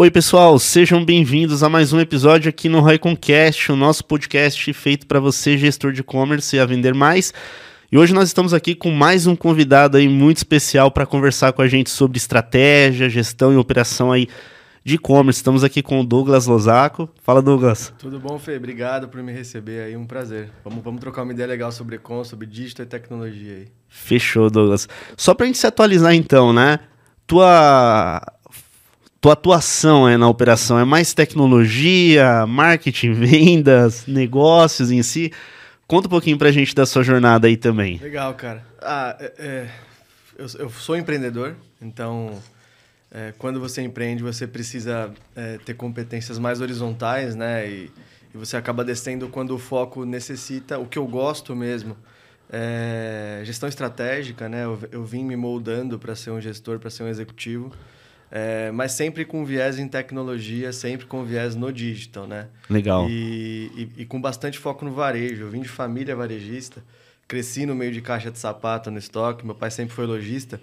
Oi, pessoal, sejam bem-vindos a mais um episódio aqui no Royconcast, o nosso podcast feito para você, gestor de e-commerce, a vender mais. E hoje nós estamos aqui com mais um convidado aí muito especial para conversar com a gente sobre estratégia, gestão e operação aí de e-commerce. Estamos aqui com o Douglas Lozaco. Fala, Douglas. Tudo bom, Fê? Obrigado por me receber aí, um prazer. Vamos, vamos trocar uma ideia legal sobre e-commerce, sobre digital e tecnologia aí. Fechou, Douglas. Só para a gente se atualizar então, né? Tua tua atuação é, na operação é mais tecnologia, marketing, vendas, negócios em si? Conta um pouquinho pra gente da sua jornada aí também. Legal, cara. Ah, é, é, eu, eu, sou empreendedor, então é, quando você empreende, você precisa é, ter competências mais horizontais, né? E, e, você acaba descendo quando o foco necessita, o que eu gosto mesmo. É gestão estratégica, né? Eu, eu vim me moldando para ser um gestor, para ser um executivo. É, mas sempre com viés em tecnologia, sempre com viés no digital, né? Legal. E, e, e, com bastante foco no varejo. Eu vim de família varejista, cresci no meio de caixa de sapato no estoque, meu pai sempre foi lojista.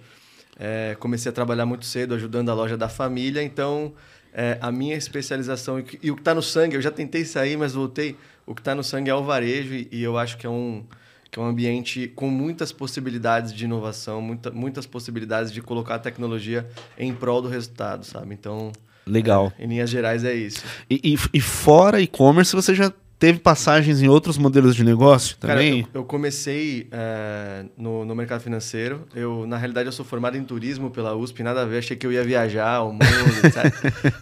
É, comecei a trabalhar muito cedo, ajudando a loja da família, então é, a minha especialização e, e o que está no sangue, eu já tentei sair, mas voltei. O que está no sangue é o varejo e, e eu acho que é um que é um ambiente com muitas possibilidades de inovação, muita, muitas possibilidades de colocar a tecnologia em prol do resultado, sabe? Então, legal. É, em linhas gerais é isso. E, e, e fora e-commerce, você já teve passagens em outros modelos de negócio também? Cara, eu, eu comecei é, no, no mercado financeiro. Eu, na realidade, eu sou formado em turismo pela USP, nada a ver. Achei que eu ia viajar o mundo, sabe?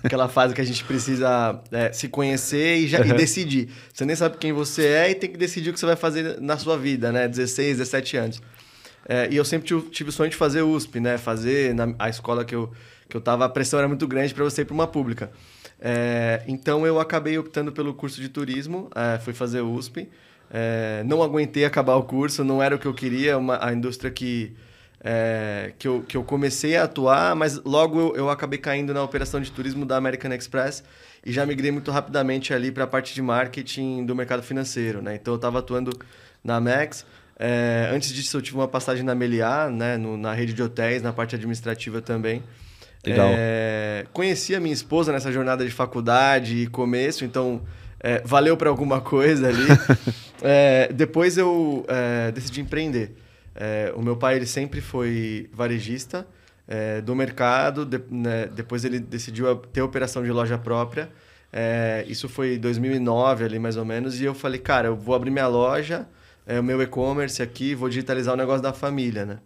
Aquela fase que a gente precisa é, se conhecer e, já, uhum. e decidir. Você nem sabe quem você é e tem que decidir o que você vai fazer na sua vida, né? 16, 17 anos. É, e eu sempre tive, tive o sonho de fazer USP, né? Fazer na, a escola que eu, que eu tava, a pressão era muito grande para você ir para uma pública. É, então eu acabei optando pelo curso de turismo, é, fui fazer USP. É, não aguentei acabar o curso, não era o que eu queria, uma, a indústria que, é, que, eu, que eu comecei a atuar, mas logo eu, eu acabei caindo na operação de turismo da American Express e já migrei muito rapidamente ali para a parte de marketing do mercado financeiro. Né? Então eu estava atuando na Max. É, antes disso eu tive uma passagem na Meliá, né? No, na rede de hotéis, na parte administrativa também. Legal. É, conheci a minha esposa nessa jornada de faculdade e começo, então é, valeu para alguma coisa ali. é, depois eu é, decidi empreender. É, o meu pai ele sempre foi varejista é, do mercado, de, né, depois ele decidiu ter operação de loja própria. isso foi 2009 ali mais ou menos, e eu falei, cara, eu vou abrir minha loja, o meu e-commerce aqui, vou digitalizar o negócio da família, né?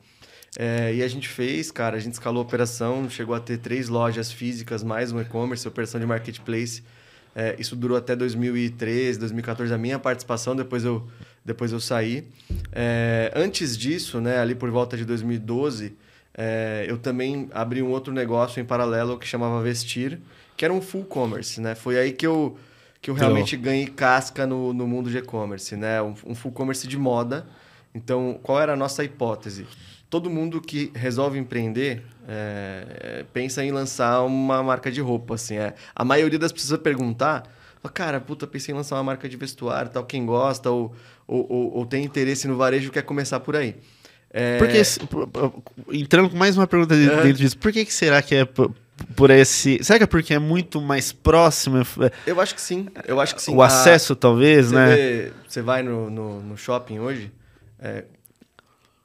É, e a gente fez, cara, a gente escalou a operação, chegou a ter três lojas físicas, mais um e-commerce, operação de marketplace. É, isso durou até 2013, 2014, a minha participação, depois eu, depois eu saí. É, antes disso, né, ali por volta de 2012, é, eu também abri um outro negócio em paralelo que chamava Vestir, que era um full commerce. Né? Foi aí que eu, que eu realmente ganhei casca no, no mundo de e-commerce, né? um, um full commerce de moda. Então, qual era a nossa hipótese? todo mundo que resolve empreender é, pensa em lançar uma marca de roupa, assim. É. A maioria das pessoas perguntar, cara, puta, pensei em lançar uma marca de vestuário, tal, quem gosta ou, ou, ou, ou tem interesse no varejo quer começar por aí. É... Porque, entrando com mais uma pergunta dentro disso, por que, que será que é por esse. Será que é porque é muito mais próximo? Eu acho que sim. Eu acho que sim. O acesso, talvez, você né? Vê, você vai no, no, no shopping hoje, é,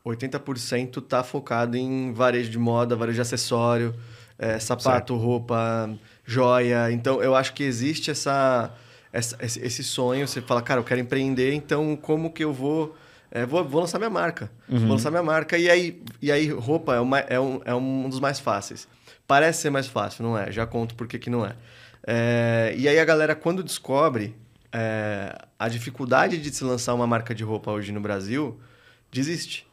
80% está focado em varejo de moda, varejo de acessório, é, sapato, certo. roupa, joia. Então, eu acho que existe essa, essa, esse sonho. Você fala, cara, eu quero empreender, então como que eu vou... É, vou, vou lançar minha marca. Uhum. Vou lançar minha marca. E aí, e aí roupa é, uma, é, um, é um dos mais fáceis. Parece ser mais fácil, não é? Já conto por que, que não é. é. E aí a galera, quando descobre é, a dificuldade de se lançar uma marca de roupa hoje no Brasil, desiste.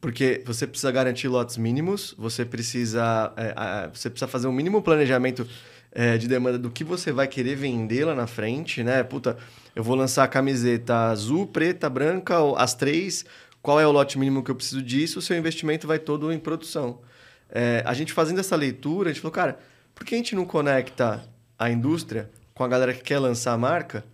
Porque você precisa garantir lotes mínimos, você precisa, é, você precisa fazer um mínimo planejamento é, de demanda do que você vai querer vender lá na frente, né? Puta, eu vou lançar a camiseta azul, preta, branca, as três. Qual é o lote mínimo que eu preciso disso? O seu investimento vai todo em produção. É, a gente fazendo essa leitura, a gente falou, cara, por que a gente não conecta a indústria com a galera que quer lançar a marca?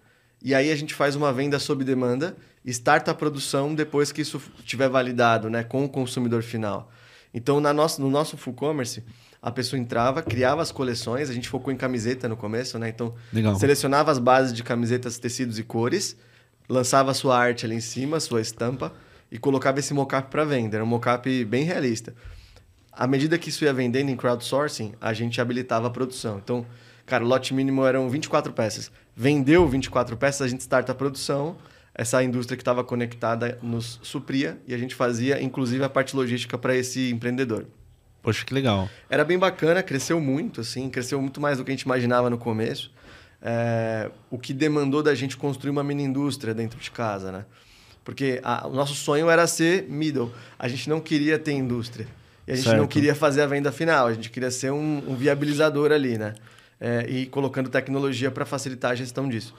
E aí a gente faz uma venda sob demanda starta a produção depois que isso tiver validado né, com o consumidor final. Então, na nossa, no nosso full commerce, A pessoa entrava, criava as coleções, a gente focou em camiseta no começo, né? Então, Legal. selecionava as bases de camisetas, tecidos e cores, lançava a sua arte ali em cima, sua estampa, e colocava esse mockup para venda. Era um mockup bem realista. À medida que isso ia vendendo em crowdsourcing, a gente habilitava a produção. Então, cara, o lote mínimo eram 24 peças. Vendeu 24 peças, a gente starta a produção. Essa indústria que estava conectada nos supria e a gente fazia, inclusive, a parte logística para esse empreendedor. Poxa, que legal. Era bem bacana, cresceu muito, assim, cresceu muito mais do que a gente imaginava no começo. É, o que demandou da gente construir uma mini indústria dentro de casa, né? Porque a, o nosso sonho era ser middle. A gente não queria ter indústria. E a gente Certo. não queria fazer a venda final. A gente queria ser um, um viabilizador ali, né? É, e colocando tecnologia para facilitar a gestão disso.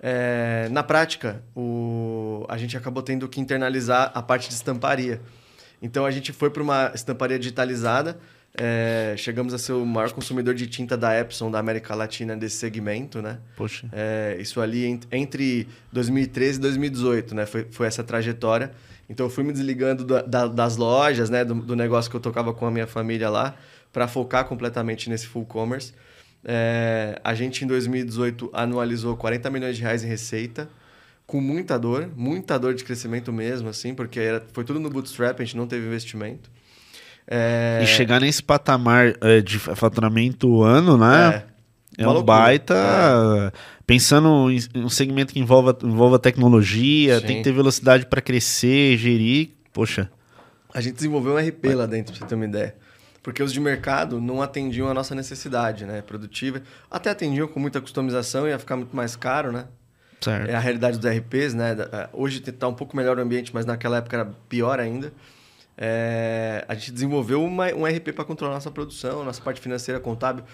É, na prática, o, a gente acabou tendo que internalizar a parte de estamparia. Então a gente foi para uma estamparia digitalizada. é, chegamos a ser o maior consumidor de tinta da Epson da América Latina desse segmento, né? Poxa. É, isso ali ent- entre 2013 e 2018, né? Foi, foi essa trajetória. Então eu fui me desligando da- da- das lojas, né? Do, do negócio que eu tocava com a minha família lá, para focar completamente nesse full commerce. É, a gente em 2018 anualizou 40 milhões de reais em receita, com muita dor, muita dor de crescimento mesmo, assim, porque era, foi tudo no bootstrap, a gente não teve investimento. É, E chegar nesse patamar é, de faturamento ano, né? É, uma um loucura. baita. Pensando em um segmento que envolva, envolva tecnologia, Sim. tem que ter velocidade para crescer, gerir. Poxa, A gente desenvolveu um RP lá dentro, pra você ter uma ideia. Porque os de mercado não atendiam a nossa necessidade, né? Produtiva. Até atendiam com muita customização, ia ficar muito mais caro, né? certo. É a realidade dos RPs, né? É, Hoje está um pouco melhor o ambiente, mas naquela época era pior ainda. É, a gente desenvolveu uma- um RP para controlar nossa produção, nossa parte financeira, contábil.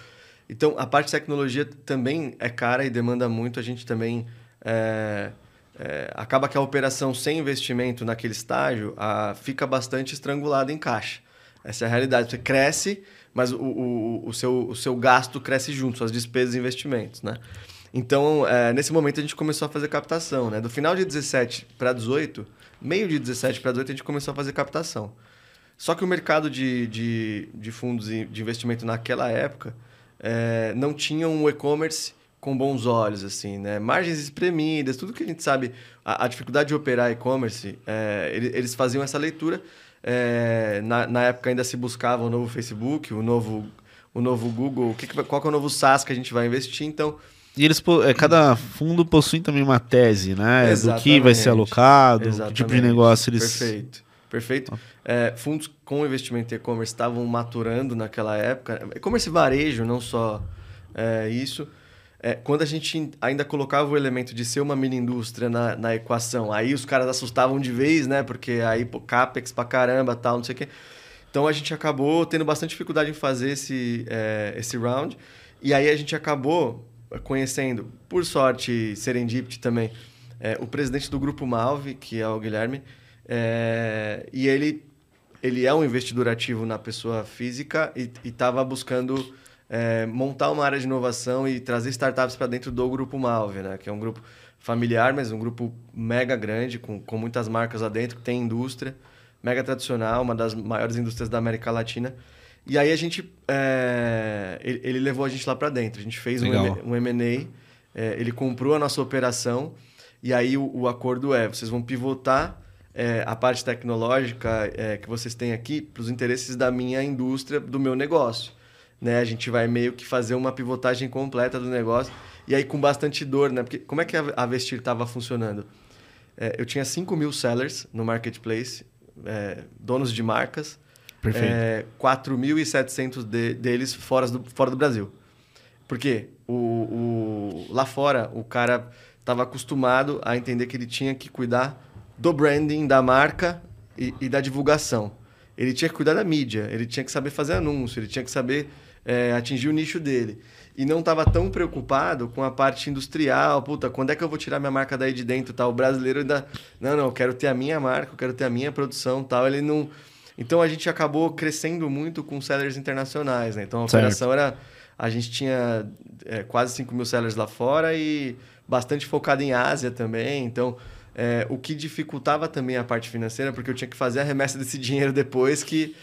Então, a parte de tecnologia também é cara e demanda muito. A gente também... é, é, acaba que a operação sem investimento naquele estágio ah, fica bastante estrangulada em caixa. Essa é a realidade. Você cresce, mas o, o, o, seu, o seu gasto cresce junto, suas despesas e investimentos, né? Então, é, nesse momento, a gente começou a fazer captação, né? Do final de 17 para 18, meio de 17 para 18, a gente começou a fazer captação. Só que o mercado de, de, de fundos de investimento naquela época é, não tinha um e-commerce com bons olhos, assim, né? Margens espremidas, tudo que a gente sabe, a, a dificuldade de operar e-commerce, é, ele- eles faziam essa leitura. É, na, na época ainda se buscava o novo Facebook, o novo, o novo Google, o que qual que é o novo SaaS que a gente vai investir, então... E eles, é, cada fundo possui também uma tese, né? Do que vai ser Exatamente. alocado, que tipo de Exatamente. negócio eles. Perfeito. Perfeito. É, fundos com investimento em e-commerce estavam maturando naquela época. E-commerce varejo, não só é, isso. É, quando a gente ainda colocava o elemento de ser uma mini indústria na, na equação, aí os caras assustavam de vez, né? Porque aí, pô, capex pra caramba, tal, não sei o quê. Então a gente acabou tendo bastante dificuldade em fazer esse, é, esse round. E aí a gente acabou conhecendo, por sorte, Serendipity também, é, o presidente do Grupo Malve, que é o Guilherme. é, e ele, ele é um investidor ativo na pessoa física e estava buscando é, montar uma área de inovação e trazer startups para dentro do Grupo Malve, né? que é um grupo familiar, mas um grupo mega grande, com, com muitas marcas lá dentro, que tem indústria, mega tradicional, uma das maiores indústrias da América Latina. E aí a gente. é, ele, ele levou a gente lá para dentro. A gente fez um, Legal. M- um M&A, é, ele comprou a nossa operação, e aí o, o acordo é: vocês vão pivotar é, a parte tecnológica é, que vocês têm aqui para os interesses da minha indústria, do meu negócio. Né? A gente vai meio que fazer uma pivotagem completa do negócio, e aí com bastante dor, né? Porque como é que a Vestir estava funcionando? É, eu tinha 5 mil sellers no marketplace, é, donos de marcas. Perfeito. É, 4.700 de, deles fora do, fora do Brasil. Por quê? O, o- lá fora, o cara estava acostumado a entender que ele tinha que cuidar do branding da marca e, e da divulgação. Ele tinha que cuidar da mídia, ele tinha que saber fazer anúncio, ele tinha que saber é, atingir o nicho dele. E não estava tão preocupado com a parte industrial. Puta, quando é que eu vou tirar minha marca daí de dentro? Tal? O brasileiro ainda. Não, não, eu quero ter a minha marca, eu quero ter a minha produção tal. Ele não. Então a gente acabou crescendo muito com sellers internacionais, né? Então a Certo. operação era. A gente tinha é, quase 5 mil sellers lá fora e bastante focado em Ásia também. Então É, o que dificultava também a parte financeira, porque eu tinha que fazer a remessa desse dinheiro depois que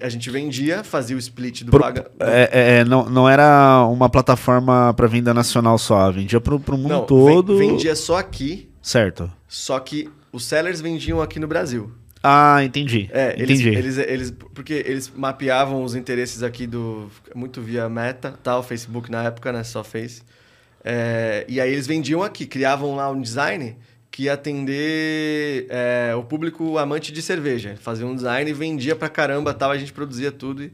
a gente vendia, fazia o split do Pro, paga. É, é, não, não era uma plataforma para venda nacional só, vendia para o mundo não, todo. Vendia só aqui. Certo. Só que os sellers vendiam aqui no Brasil. Ah, entendi. É, entendi. Eles, eles, eles, porque eles mapeavam os interesses aqui do. Muito via Meta, tal, Facebook na época, né? Só Face. É, e aí eles vendiam aqui, criavam lá um design que ia atender é, o público amante de cerveja. Fazia um design e vendia pra caramba, tal, a gente produzia tudo. E...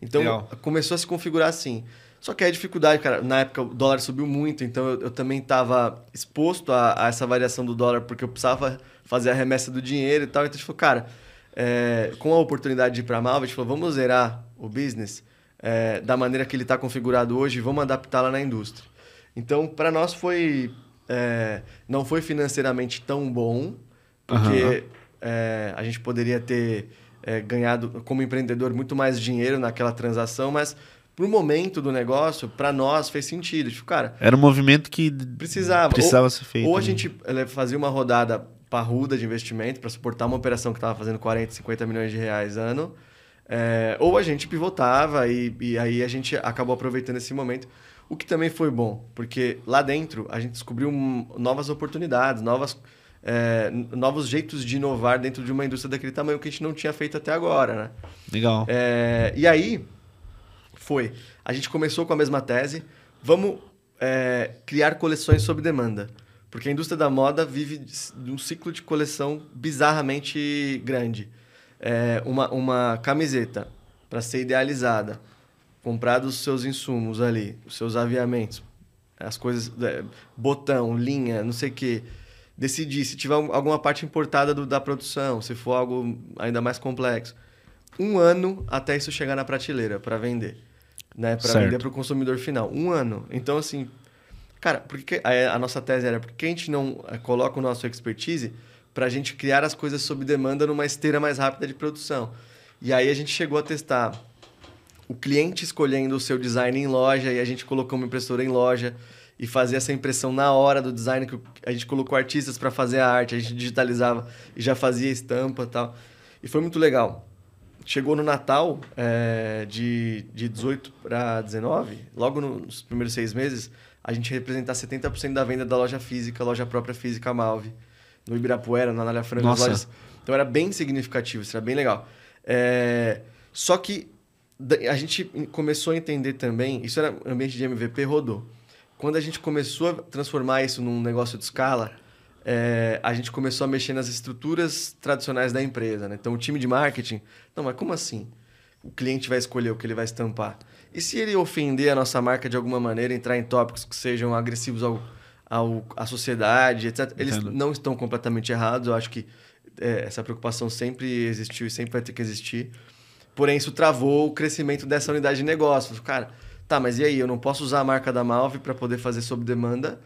Então Legal. começou a se configurar assim. Só que a dificuldade, cara, na época o dólar subiu muito, então eu, eu também estava exposto a, a, essa variação do dólar, porque eu precisava fazer a remessa do dinheiro e tal. Então a gente falou, cara, é, com a oportunidade de ir para a Malva, a gente falou, vamos zerar o business é, da maneira que ele está configurado hoje e vamos adaptar lá na indústria. Então, para nós foi. É, não foi financeiramente tão bom, porque uhum. é, a gente poderia ter é, ganhado, como empreendedor, muito mais dinheiro naquela transação, mas para o momento do negócio, para nós fez sentido. Tipo, cara. Era um movimento que precisava, precisava ou, ser feito. Ou a né? gente fazia uma rodada parruda de investimento para suportar uma operação que estava fazendo 40, 50 milhões de reais ano. É, ou a gente pivotava e, e aí a gente acabou aproveitando esse momento. O que também foi bom, porque lá dentro a gente descobriu novas oportunidades, novas, é, novos jeitos de inovar dentro de uma indústria daquele tamanho que a gente não tinha feito até agora, né? Legal. É, e aí foi, a gente começou com a mesma tese, vamos é, criar coleções sob demanda. Porque a indústria da moda vive de um ciclo de coleção bizarramente grande. É, uma, uma camiseta para ser idealizada comprados os seus insumos ali, os seus aviamentos, as coisas, é, botão, linha, não sei o quê. Decidir se tiver alguma parte importada do, da produção, se for algo ainda mais complexo. Um ano até isso chegar na prateleira para vender. Né? Para vender para o consumidor final. Um ano. Então, assim, cara, porque a, a nossa tese era porque a gente não é, coloca o nosso expertise para a gente criar as coisas sob demanda numa esteira mais rápida de produção. E aí a gente chegou a testar o cliente escolhendo o seu design em loja e a gente colocou uma impressora em loja e fazia essa impressão na hora do design que a gente colocou artistas para fazer a arte, a gente digitalizava e já fazia estampa e tal. E foi muito legal. Chegou no Natal é, de, de 18 para 19, logo nos primeiros seis meses, a gente representar 70% da venda da loja física, loja própria física Malve, no Ibirapuera, na Anália Franca. Então era bem significativo, isso era bem legal. É, só que a gente começou a entender também, isso era ambiente de MVP, rodou. Quando a gente começou a transformar isso num negócio de escala, é, a gente começou a mexer nas estruturas tradicionais da empresa. Né? Então, o time de marketing, não, mas como assim? O cliente vai escolher o que ele vai estampar. E se ele ofender a nossa marca de alguma maneira, entrar em tópicos que sejam agressivos ao, ao, à sociedade, etc., eles Entendo. não estão completamente errados. Eu acho que é, essa preocupação sempre existiu e sempre vai ter que existir. Porém, isso travou o crescimento dessa unidade de negócios. Cara, tá, mas e aí? Eu não posso usar a marca da Malve para poder fazer sob demanda.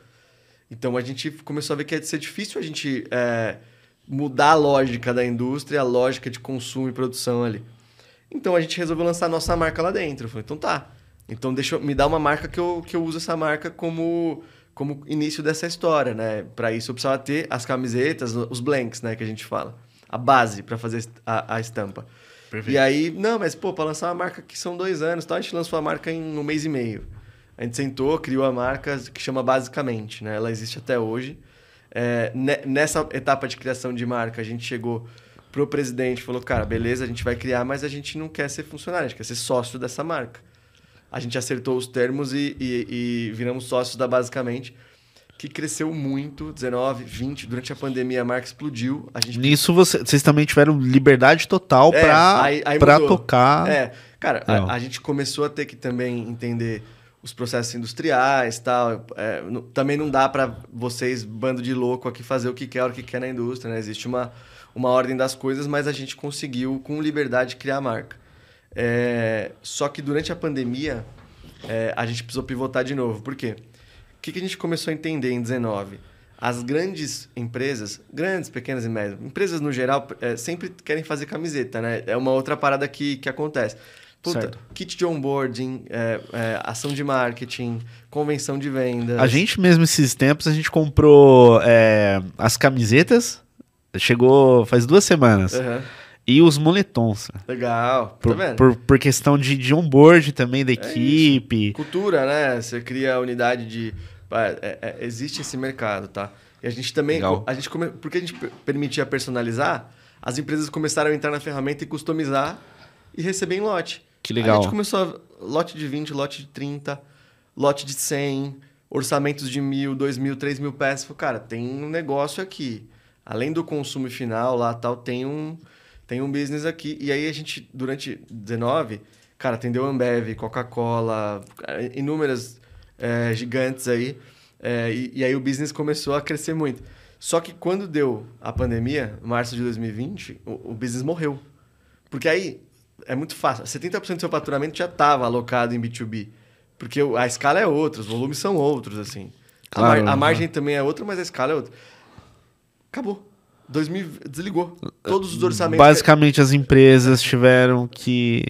Então, a gente começou a ver que ia ser difícil a gente é, mudar a lógica da indústria, a lógica de consumo e produção ali. Então, a gente resolveu lançar a nossa marca lá dentro. Eu falei, então tá. Então, deixa eu, me dá uma marca que eu, que eu uso essa marca como, como início dessa história, né? Para isso, eu precisava ter as camisetas, os blanks, né? Que a gente fala. A base para fazer a, a estampa. Perfeito. E aí, não, mas pô, para lançar uma marca que são dois anos, então a gente lançou a marca em um mês e meio. A gente sentou, criou a marca que chama Basicamente, né? Ela existe até hoje. É, nessa etapa de criação de marca, a gente chegou pro presidente falou, cara, beleza, a gente vai criar, mas a gente não quer ser funcionário, a gente quer ser sócio dessa marca. A gente acertou os termos e, e, e viramos sócios da Basicamente que cresceu muito, 19, 20, durante a pandemia a marca explodiu. A gente... Nisso você, vocês também tiveram liberdade total é, para tocar. É, cara, a, a, gente começou a ter que também entender os processos industriais tal. É, também não dá para vocês, bando de louco, aqui fazer o que quer, o que quer na indústria, né? Existe uma, uma ordem das coisas, mas a gente conseguiu, com liberdade, criar a marca. É, só que durante a pandemia, é, a gente precisou pivotar de novo. Por quê? Que, que a gente começou a entender em 19? As grandes empresas, grandes, pequenas e médias, empresas no geral, é, sempre querem fazer camiseta, né? É uma outra parada que, que acontece. Puta, Certo. kit de onboarding, é, é, ação de marketing, convenção de vendas. A gente mesmo, esses tempos, a gente comprou é, as camisetas. Chegou faz duas semanas. Aham. E os moletons. Legal. Por, tá vendo? por, por questão de, de onboard também da equipe. Cultura, né? Você cria a unidade de. É, é, existe esse mercado, tá? E a gente também. Legal. A gente come, porque a gente per- permitia personalizar, as empresas começaram a entrar na ferramenta e customizar e receber em lote. Que Aí legal. a gente começou a, lote de 20, lote de 30, lote de 100, orçamentos de mil, dois mil, três mil peças. Falei, cara, tem um negócio aqui. Além do consumo final lá tal, tem um, tem um business aqui. E aí a gente, durante 19, cara, atendeu Ambev, Coca-Cola, inúmeras é, gigantes aí. É, e, e aí o business começou a crescer muito. Só que quando deu a pandemia, março de 2020, o, o business morreu. Porque aí é muito fácil. 70% do seu faturamento já estava alocado em B2B. Porque a escala é outra, os volumes são outros, assim. A, Claro, mar- a aham. margem também é outra, mas a escala é outra. Acabou. 2000, desligou. Todos os orçamentos... Basicamente, as empresas tiveram que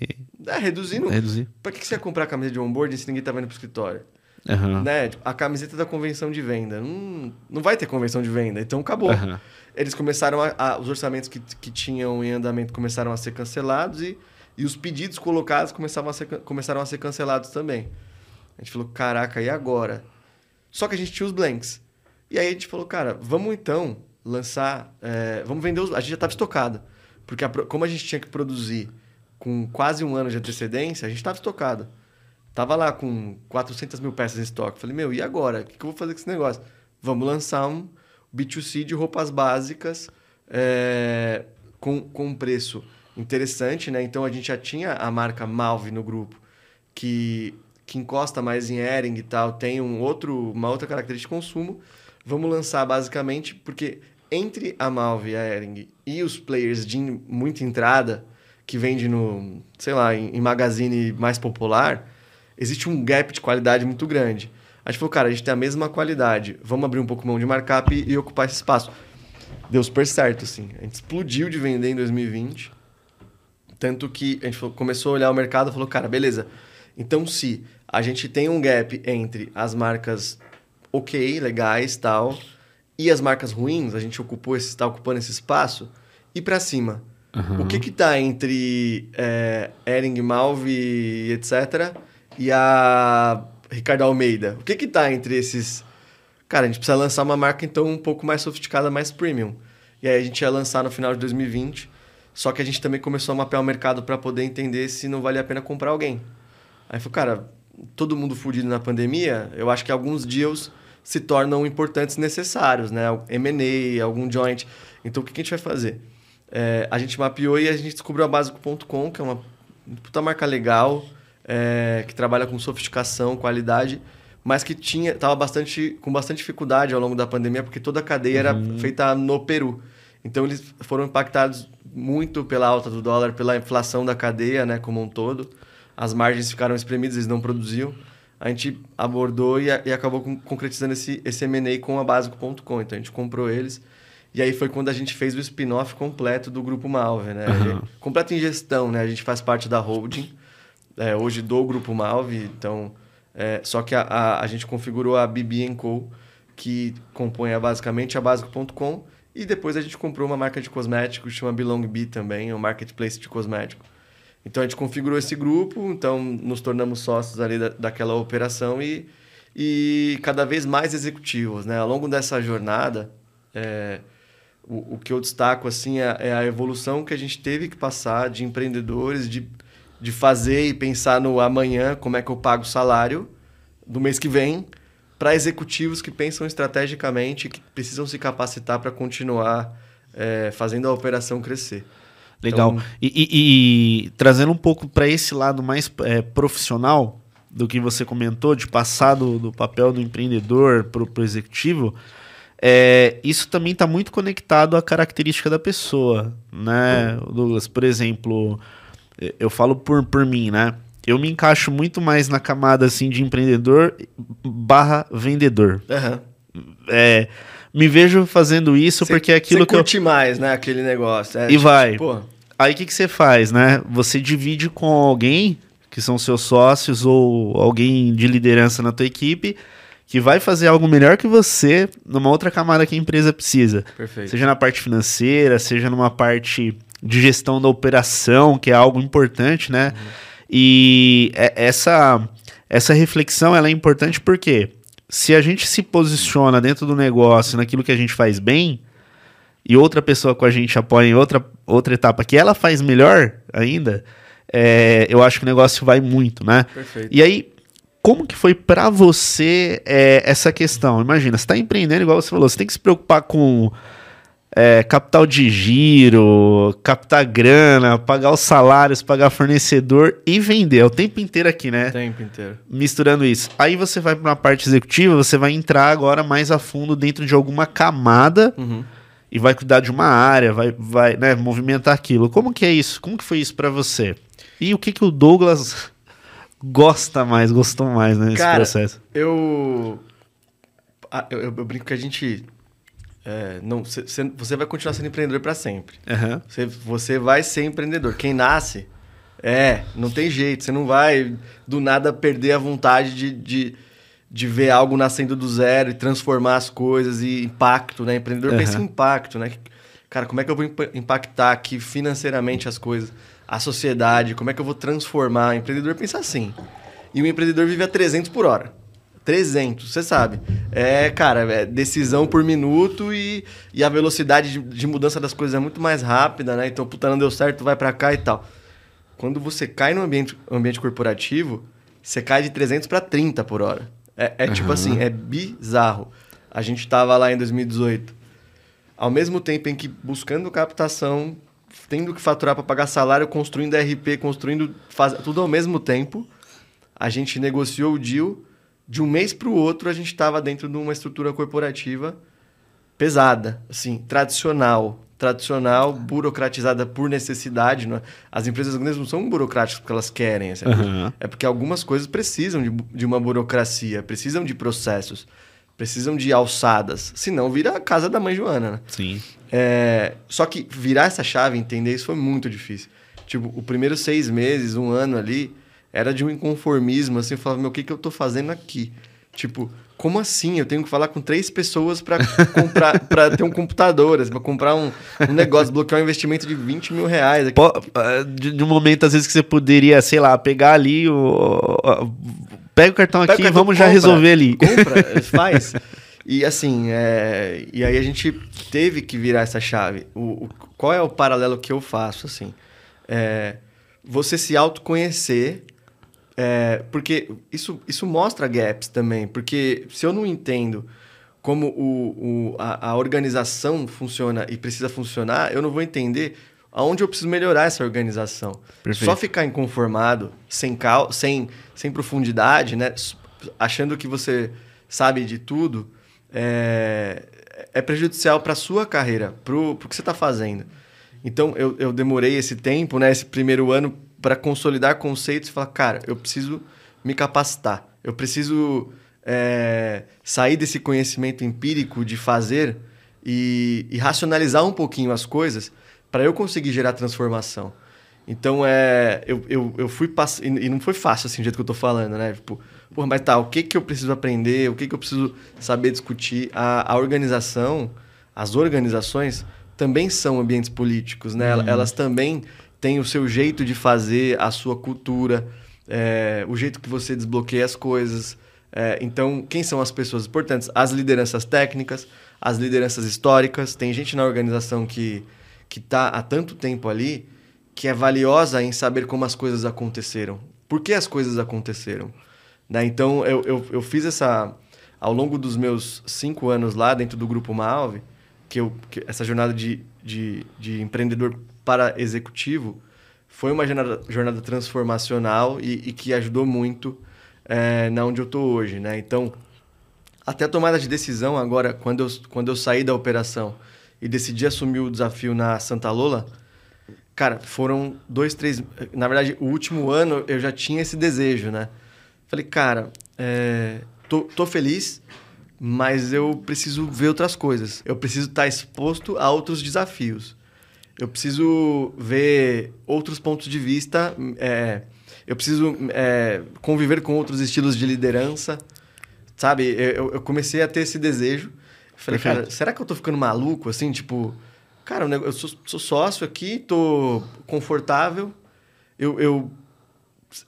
É, reduzindo. reduzir. Pra que você ia comprar a camiseta de onboarding se ninguém tava indo pro escritório? Aham. Né? Tipo, A camiseta da convenção de venda. Não, não vai ter convenção de venda, então acabou. Aham. Eles começaram a, a- Os orçamentos que, que tinham em andamento começaram a ser cancelados e, e os pedidos colocados começavam a ser, começaram a ser cancelados também. A gente falou, caraca, e agora? Só que a gente tinha os blanks. E aí a gente falou, cara, vamos então lançar. é, vamos vender os. A gente já estava estocado. Porque a como a gente tinha que produzir com quase um ano de antecedência, a gente estava estocado. Tava lá com 400 mil peças em estoque. Falei, meu, e agora? O que, que eu vou fazer com esse negócio? Vamos lançar um B2C de roupas básicas é, com, com um preço interessante, né? Então a gente já tinha a marca Malve no grupo, que, que encosta mais em Ering e tal, tem um outro, uma outra característica de consumo. Vamos lançar basicamente, porque entre a Malve e a Ering e os players de muita entrada, que vende no, sei lá, em, em magazine mais popular, existe um gap de qualidade muito grande. A gente falou, cara, a gente tem a mesma qualidade, vamos abrir um pouco mão de markup e, e ocupar esse espaço. Deu super certo, assim. A gente explodiu de vender em 2020. Tanto que a gente falou- começou a olhar o mercado e falou, cara, beleza. Então, se a gente tem um gap entre as marcas ok, legais tal, e as marcas ruins, a gente ocupou esse, está ocupando esse espaço, e para cima. O que que tá entre é, Ering, Malve, etc., e a Ricardo Almeida? O que que tá entre esses... Cara, a gente precisa lançar uma marca, então, um pouco mais sofisticada, mais premium. E aí a gente ia lançar no final de 2020, só que a gente também começou a mapear o mercado para poder entender se não valia a pena comprar alguém. Aí falou, cara, todo mundo fudido na pandemia, eu acho que alguns deals se tornam importantes necessários, né? M&A, algum joint. Então, o que a gente vai fazer? É, a gente mapeou e a gente descobriu a Básico.com, que é uma puta marca legal, é, que trabalha com sofisticação, qualidade, mas que tinha tava bastante, com bastante dificuldade ao longo da pandemia, porque toda a cadeia era feita no Peru. Então, eles foram impactados muito pela alta do dólar, pela inflação da cadeia né, como um todo. As margens ficaram espremidas, eles não produziam. A gente abordou e, a- e acabou com- concretizando esse, esse M&A com a Básico.com. Então, a gente comprou eles. E aí foi quando a gente fez o spin-off completo do Grupo Malve, né? Aham. Completo em gestão, né? A gente faz parte da holding, é, hoje do Grupo Malve. Então, é, só que a, a, a gente configurou a BB que compõe basicamente a Básico.com. E depois a gente comprou uma marca de cosméticos, chama Belong Bee também, é um marketplace de cosmético. Então a gente configurou esse grupo, então nos tornamos sócios ali da, daquela operação e, e cada vez mais executivos. Né? Ao longo dessa jornada, é, o, o que eu destaco assim é, é a evolução que a gente teve que passar de empreendedores, de, de fazer e pensar no amanhã, como é que eu pago o salário do mês que vem, para executivos que pensam estrategicamente, que precisam se capacitar para continuar é, fazendo a operação crescer. Legal. Então- E, e- e trazendo um pouco para esse lado mais é, profissional do que você comentou, de passar do, do papel do empreendedor para o executivo, é, isso também está muito conectado à característica da pessoa, né, Douglas? Por exemplo, eu falo por, por mim, né? Eu me encaixo muito mais na camada assim de empreendedor barra vendedor. Aham. É, me vejo fazendo isso Cê- porque é aquilo que eu curte mais, né, aquele negócio. É, E vai. Pô, Aí o que, que você faz, né? Você divide com alguém, que são seus sócios ou alguém de liderança na tua equipe, que vai fazer algo melhor que você numa outra camada que a empresa precisa. Perfeito. Seja na parte financeira, seja numa parte de gestão da operação, que é algo importante, né? Uhum. E é, essa, essa reflexão ela é importante porque se a gente se posiciona dentro do negócio, naquilo que a gente faz bem, e outra pessoa com a gente apoia em outra, outra etapa que ela faz melhor ainda, é, eu acho que o negócio vai muito, né? Perfeito. E aí, como que foi para você é, essa questão? Imagina, você está empreendendo, igual você falou, você tem que se preocupar com é, capital de giro, captar grana, pagar os salários, pagar fornecedor e vender. É o tempo inteiro aqui, né? O tempo inteiro. Misturando isso. Aí você vai para uma parte executiva, você vai entrar agora mais a fundo dentro de alguma camada. Uhum e vai cuidar de uma área, vai, vai né, movimentar aquilo. Como que é isso? Como que foi isso para você? E o que, que o Douglas gosta mais, gostou mais né, nesse Cara, processo? Eu, eu, eu, eu brinco que a gente é, não, cê, cê, você vai continuar sendo empreendedor para sempre. Uhum. Você, você vai ser empreendedor. Quem nasce, é, não tem jeito. Você não vai do nada perder a vontade de, de de ver algo nascendo do zero e transformar as coisas e impacto, né? Empreendedor uhum. pensa em impacto, né? Cara, como é que eu vou impactar aqui financeiramente as coisas, a sociedade, como é que eu vou transformar? O empreendedor pensa assim. E o empreendedor vive a 300 por hora. 300, você sabe. É, cara, é decisão por minuto e, e a velocidade de, de mudança das coisas é muito mais rápida, né? Então, puta, não deu certo, vai para cá e tal. Quando você cai no ambiente, ambiente corporativo, você cai de 300 para 30 por hora. É, é uhum. tipo assim, é bizarro. A gente tava lá em 2018. Ao mesmo tempo em que buscando captação, tendo que faturar para pagar salário, construindo RP, construindo faz, tudo ao mesmo tempo, a gente negociou o deal. De um mês para o outro, a gente estava dentro de uma estrutura corporativa pesada, assim, tradicional, tradicional, burocratizada por necessidade. Não é? As empresas grandes não são burocráticas porque elas querem. Assim, uhum. É porque algumas coisas precisam de, de uma burocracia, precisam de processos, precisam de alçadas. Senão vira a casa da mãe Joana. Né? Sim. É, só que virar essa chave, entender isso foi muito difícil. Tipo, o primeiro seis meses, um ano ali, era de um inconformismo. Assim, eu falava, meu, o que, que eu tô fazendo aqui? Tipo, como assim? Eu tenho que falar com três pessoas para comprar, para ter um computador, assim, para comprar um, um negócio, bloquear um investimento de 20 mil reais. Aqui. Ah, de, um momento, às vezes, que você poderia, sei lá, pegar ali o. pega o cartão pega aqui e vamos já resolver ali. Compra, faz. E assim, é, e aí a gente teve que virar essa chave. O, o, qual é o paralelo que eu faço, assim? É, você se autoconhecer é, porque isso, isso mostra gaps também. Porque se eu não entendo como o, o, a, a, organização funciona e precisa funcionar, eu não vou entender aonde eu preciso melhorar essa organização. Perfeito. Só ficar inconformado, sem, cal, sem, sem profundidade, né? achando que você sabe de tudo, é, é prejudicial para a sua carreira, para o que você está fazendo. Então, eu, eu demorei esse tempo, né, esse primeiro ano, para consolidar conceitos e falar, cara, eu preciso me capacitar, eu preciso é, sair desse conhecimento empírico de fazer e, e racionalizar um pouquinho as coisas para eu conseguir gerar transformação. Então, é, eu, eu, eu fui pass... e não foi fácil assim, do jeito que eu tô falando, né? Tipo, porra, mas tá, o que, que eu preciso aprender? O que, que eu preciso saber discutir? A, a organização, as organizações também são ambientes políticos, né? Uhum. Elas também tem o seu jeito de fazer, a sua cultura, é, o jeito que você desbloqueia as coisas. É, então, quem são as pessoas importantes? As lideranças técnicas, as lideranças históricas. Tem gente na organização que que está há tanto tempo ali que é valiosa em saber como as coisas aconteceram. Por que as coisas aconteceram? Né? Então, eu, eu, eu fiz essa... Ao longo dos meus cinco anos lá dentro do Grupo Malve, que, eu, que essa jornada de, de, de empreendedor para executivo foi uma jornada, jornada transformacional e, e, que ajudou muito é, na onde eu estou hoje, né? Então, até a tomada de decisão agora, quando eu, quando eu saí da operação e decidi assumir o desafio na Santa Lola, cara, foram dois, três... Na verdade, o último ano eu já tinha esse desejo, né? Falei, cara, é, tô, tô feliz, mas eu preciso ver outras coisas. Eu preciso estar exposto a outros desafios. Eu preciso ver outros pontos de vista, é, eu preciso é, conviver com outros estilos de liderança, sabe? Eu, eu comecei a ter esse desejo. Falei, Perfeito. cara, será que eu tô ficando maluco, assim, tipo... Cara, eu sou, sou sócio aqui, tô confortável, eu, eu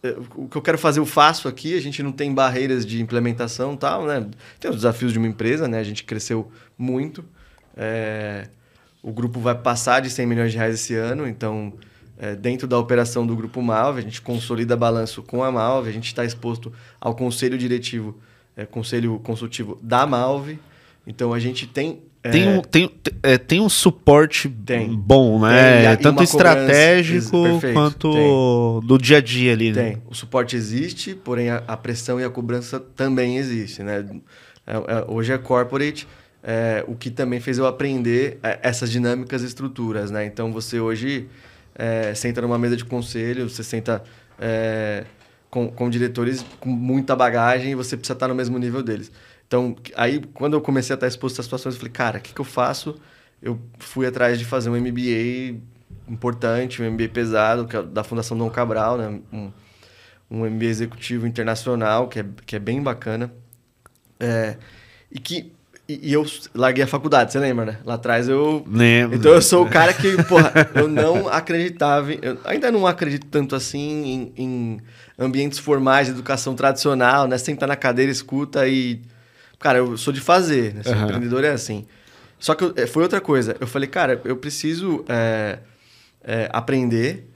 é, o que eu quero fazer eu faço aqui, a gente não tem barreiras de implementação tal, né? Tem os desafios de uma empresa, né? A gente cresceu muito. É... O grupo vai passar de 100 milhões de reais esse ano, então, é, dentro da operação do Grupo Malve, a gente consolida balanço com a Malve, a gente está exposto ao conselho diretivo, é, conselho consultivo da Malve. Então, a gente tem tem, um, tem, é, tem um suporte tem. bom, né? Tem, Tanto estratégico perfeito, quanto tem. do dia a dia ali. Né? Tem. O suporte existe, porém a, a, pressão e a cobrança também existe, né? É, é, hoje é corporate, é, o que também fez eu aprender é, essas dinâmicas e estruturas, né? Então você hoje é, senta numa mesa de conselho, você senta com, com diretores com muita bagagem e você precisa estar no mesmo nível deles. Então, aí, quando eu comecei a estar exposto a situações, eu falei, cara, o que, que eu faço? Eu fui atrás de fazer um MBA importante, um MBA pesado, que é da Fundação Dom Cabral, né? Um, um MBA executivo internacional, que é, que é bem bacana. É, e que e, e, eu larguei a faculdade, você lembra, né? Lá atrás eu. Lembro. Então eu sou o cara que, porra, eu não acreditava. Eu ainda não acredito tanto assim em, em ambientes formais de educação tradicional, né? Sentar na cadeira, escuta e Cara, eu sou de fazer, né? Ser uhum. empreendedor é assim. Só que eu, é, foi outra coisa. Eu falei, cara, eu preciso é, é, aprender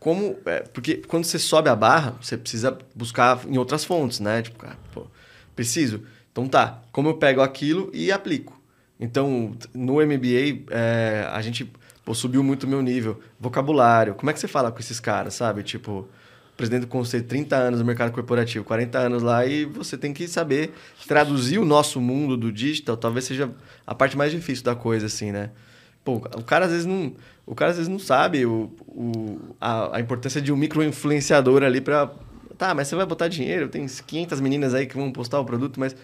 como. É, porque quando você sobe a barra, você precisa buscar em outras fontes, né? Tipo, cara, pô, preciso. Então tá, como eu pego aquilo e aplico. Então, no MBA, é, a gente pô, subiu muito o meu nível. Vocabulário. Como é que você fala com esses caras, sabe? Tipo, presidente do conselho, 30 anos no mercado corporativo, 40 anos lá, e você tem que saber traduzir o nosso mundo do digital, talvez seja a parte mais difícil da coisa, assim, né? Pô, o cara às vezes não, o cara às vezes não sabe o, o, a, a importância de um micro-influenciador ali para Tá, mas você vai botar dinheiro, tem 500 meninas aí que vão postar o produto, mas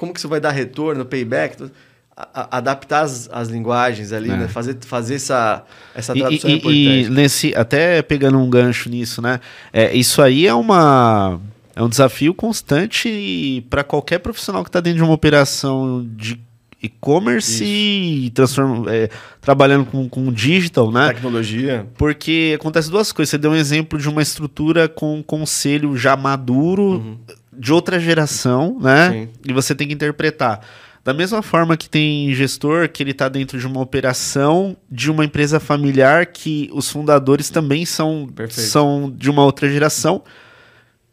como que isso vai dar retorno, payback? a, adaptar as, as linguagens ali, é. né? Fazer, fazer essa, essa tradução e, e, importante. E nesse, até pegando um gancho nisso, né? É, isso aí é uma... É um desafio constante para qualquer profissional que está dentro de uma operação de e-commerce e transforma, é, trabalhando com, com digital, né? Tecnologia. Porque acontece duas coisas. Você deu um exemplo de uma estrutura com um conselho já maduro, uhum. De outra geração, né? Sim. E você tem que interpretar. Da mesma forma que tem gestor que ele está dentro de uma operação de uma empresa familiar que os fundadores também são, são de uma outra geração.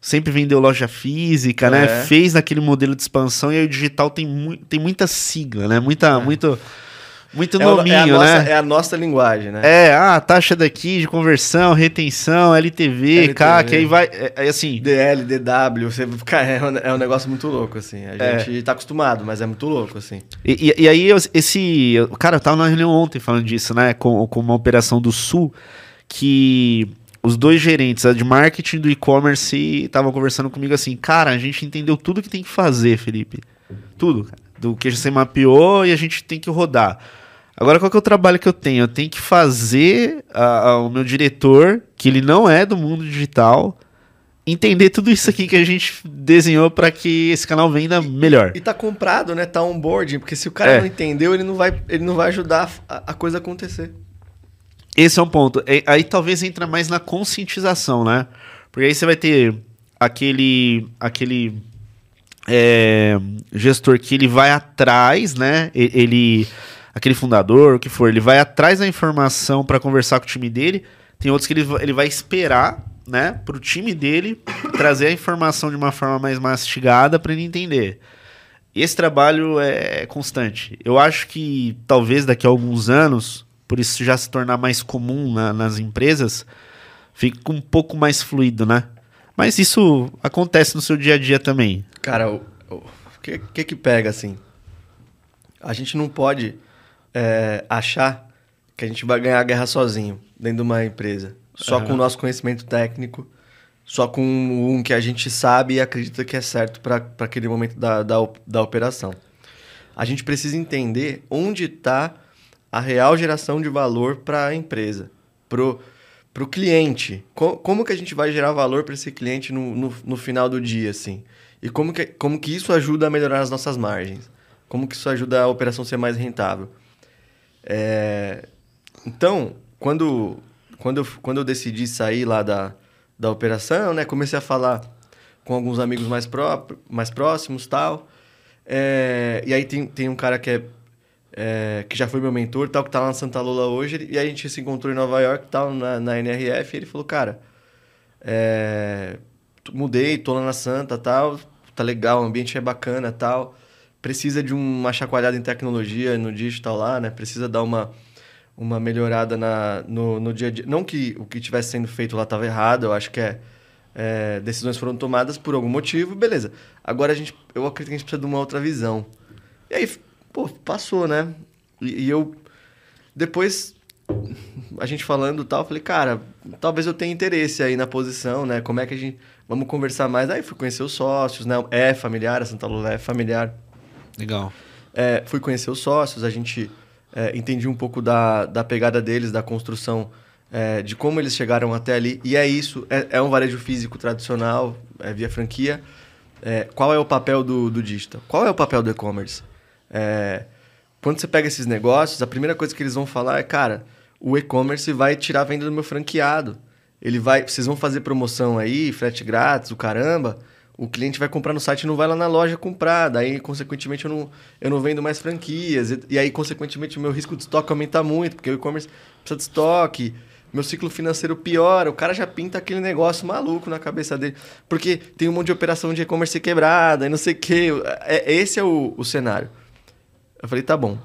Sempre vendeu loja física, né? é. né? Fez naquele modelo de expansão e aí o digital tem, mu tem muita sigla, né? Muita, é. muito muito é nominho, é nossa, né? É a nossa linguagem, né? É, ah, taxa daqui de conversão, retenção, LTV, LTV. CAC, aí vai, é, é, assim... DL, DW, você, cara, é, um, é um negócio muito louco, assim. A é. gente tá acostumado, mas é muito louco, assim. E, e, e aí, esse... Cara, eu tava na reunião ontem falando disso, né? Com, com uma operação do Sul, que os dois gerentes, a de marketing do e-commerce, estavam conversando comigo assim, cara, a gente entendeu tudo que tem que fazer, Felipe. Tudo, cara. Do que você mapeou e a gente tem que rodar. Agora, qual que é o trabalho que eu tenho? Eu tenho que fazer a, a, o meu diretor, que ele não é do mundo digital, entender tudo isso aqui que a gente desenhou para que esse canal venda melhor. E, e tá comprado, né? Tá onboarding, porque se o cara é. não entendeu, ele não vai, ele não vai ajudar a, a coisa a acontecer. Esse é um ponto. É, aí talvez entra mais na conscientização, né? Porque aí você vai ter aquele aquele é, gestor que ele vai atrás, né? Ele aquele fundador, o que for, ele vai atrás da informação para conversar com o time dele. Tem outros que ele, ele vai esperar, né, para o time dele trazer a informação de uma forma mais mastigada para ele entender. Esse trabalho é constante. Eu acho que talvez daqui a alguns anos, por isso já se tornar mais comum na, nas empresas, fique um pouco mais fluido, né? Mas isso acontece no seu dia a dia também. Cara, o, o que, que que pega assim? A gente não pode é, achar que a gente vai ganhar a guerra sozinho, dentro de uma empresa. Só uhum. com o nosso conhecimento técnico, só com um que a gente sabe e acredita que é certo para aquele momento da, da, da operação. A gente precisa entender onde está a real geração de valor para a empresa, pro para o cliente. Co como que a gente vai gerar valor para esse cliente no, no, no, final do dia, assim? E como que, como que isso ajuda a melhorar as nossas margens? Como que isso ajuda a operação ser mais rentável? É... Então, quando, quando, eu, quando eu decidi sair lá da, da operação, né? Comecei a falar com alguns amigos mais, pró mais próximos tal. É... E aí tem, tem um cara que é é, que já foi meu mentor, tal, que tá lá na Santa Lula hoje, e a gente se encontrou em Nova York, tal, na, na NRF, e ele falou, cara, é, mudei, tô lá na Santa, tal, tá legal, o ambiente é bacana, tal, precisa de uma chacoalhada em tecnologia, no digital lá, né, precisa dar uma, uma melhorada na, no, no dia a dia. Não que o que estivesse sendo feito lá estava errado, eu acho que é, é, decisões foram tomadas por algum motivo, beleza. Agora a gente, eu acredito que a gente precisa de uma outra visão. E aí pô, passou, né? E, e eu. Depois, a gente falando tal, falei, cara, talvez eu tenha interesse aí na posição, né? Como é que a gente. Vamos conversar mais. Aí fui conhecer os sócios, né? É familiar, a Santa Lula é familiar. Legal. É, fui conhecer os sócios, a gente é, entendi um pouco da, da pegada deles, da construção, é, de como eles chegaram até ali. E é isso, é, é um varejo físico tradicional, é via franquia. É, qual é o papel do, do digital? Qual é o papel do e-commerce? É, quando você pega esses negócios, a primeira coisa que eles vão falar é, cara, o e-commerce vai tirar a venda do meu franqueado. Ele vai, vocês vão fazer promoção aí, frete grátis, o caramba. O cliente vai comprar no site e não vai lá na loja comprar. Daí, consequentemente, eu não, eu não vendo mais franquias. E, e aí, consequentemente, o meu risco de estoque aumenta muito, porque o e-commerce precisa de estoque. Meu ciclo financeiro piora. O cara já pinta aquele negócio maluco na cabeça dele. Porque tem um monte de operação de e-commerce quebrada e não sei o quê. É, esse é o, o cenário. Eu falei, tá bom.